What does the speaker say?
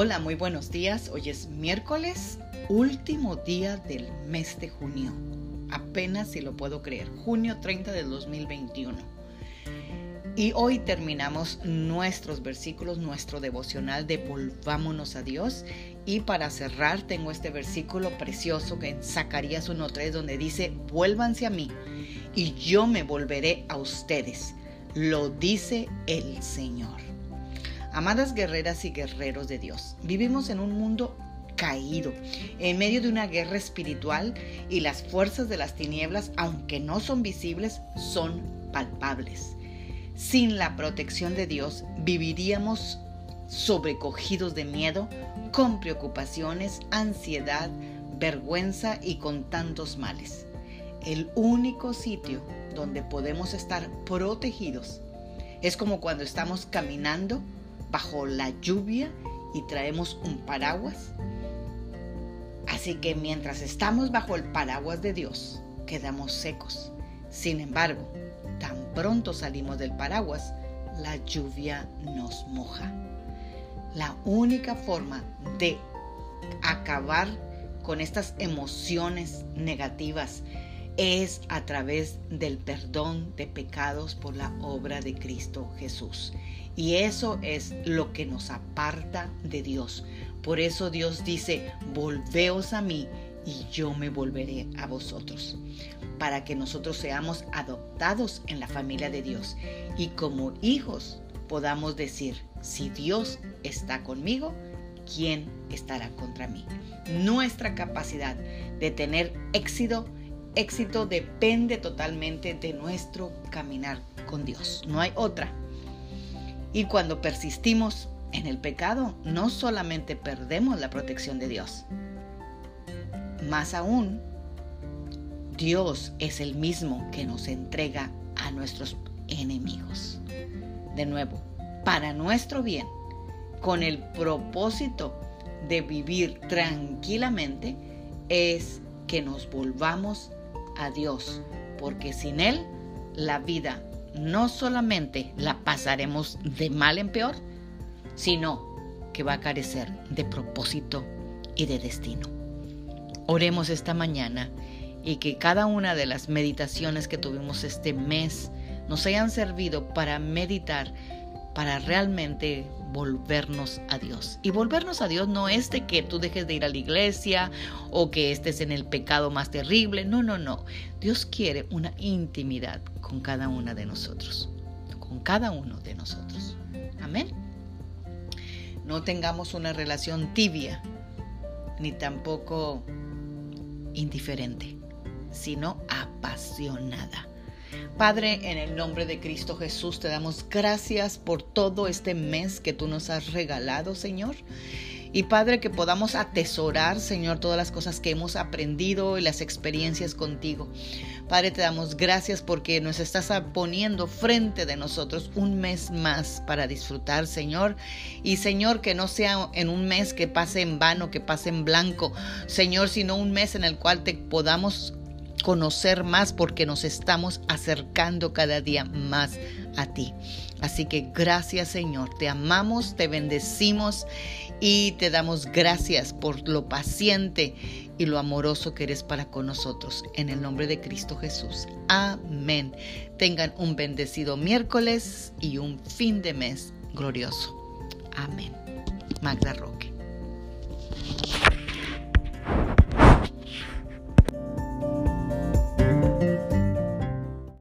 Hola, muy buenos días. Hoy es miércoles, último día del mes de junio. Apenas si lo puedo creer. Junio 30 del 2021. Y hoy terminamos nuestros versículos, nuestro devocional de Volvámonos a Dios. Y para cerrar tengo este versículo precioso que en Zacarías 1.3 donde dice, vuélvanse a mí y yo me volveré a ustedes. Lo dice el Señor. Amadas guerreras y guerreros de Dios, vivimos en un mundo caído, en medio de una guerra espiritual y las fuerzas de las tinieblas, aunque no son visibles, son palpables. Sin la protección de Dios, viviríamos sobrecogidos de miedo, con preocupaciones, ansiedad, vergüenza y con tantos males. El único sitio donde podemos estar protegidos es como cuando estamos caminando bajo la lluvia y traemos un paraguas. Así que mientras estamos bajo el paraguas de Dios, quedamos secos. Sin embargo, tan pronto salimos del paraguas, la lluvia nos moja. La única forma de acabar con estas emociones negativas es a través del perdón de pecados por la obra de Cristo Jesús. Y eso es lo que nos aparta de Dios. Por eso Dios dice, volveos a mí y yo me volveré a vosotros, para que nosotros seamos adoptados en la familia de Dios y como hijos podamos decir, si Dios está conmigo, ¿quién estará contra mí? Nuestra capacidad de tener éxito éxito depende totalmente de nuestro caminar con Dios. No hay otra. Y cuando persistimos en el pecado, no solamente perdemos la protección de Dios, más aún, Dios es el mismo que nos entrega a nuestros enemigos. De nuevo, para nuestro bien, con el propósito de vivir tranquilamente, es que nos volvamos a Dios, porque sin Él la vida no solamente la pasaremos de mal en peor, sino que va a carecer de propósito y de destino. Oremos esta mañana y que cada una de las meditaciones que tuvimos este mes nos hayan servido para meditar para realmente volvernos a Dios. Y volvernos a Dios no es de que tú dejes de ir a la iglesia o que estés en el pecado más terrible. No, no, no. Dios quiere una intimidad con cada una de nosotros. Con cada uno de nosotros. Amén. No tengamos una relación tibia ni tampoco indiferente, sino apasionada. Padre, en el nombre de Cristo Jesús, te damos gracias por todo este mes que tú nos has regalado, Señor. Y Padre, que podamos atesorar, Señor, todas las cosas que hemos aprendido y las experiencias contigo. Padre, te damos gracias porque nos estás poniendo frente de nosotros un mes más para disfrutar, Señor. Y Señor, que no sea en un mes que pase en vano, que pase en blanco, Señor, sino un mes en el cual te podamos conocer más porque nos estamos acercando cada día más a ti. Así que gracias Señor, te amamos, te bendecimos y te damos gracias por lo paciente y lo amoroso que eres para con nosotros. En el nombre de Cristo Jesús. Amén. Tengan un bendecido miércoles y un fin de mes glorioso. Amén. Magda Roque.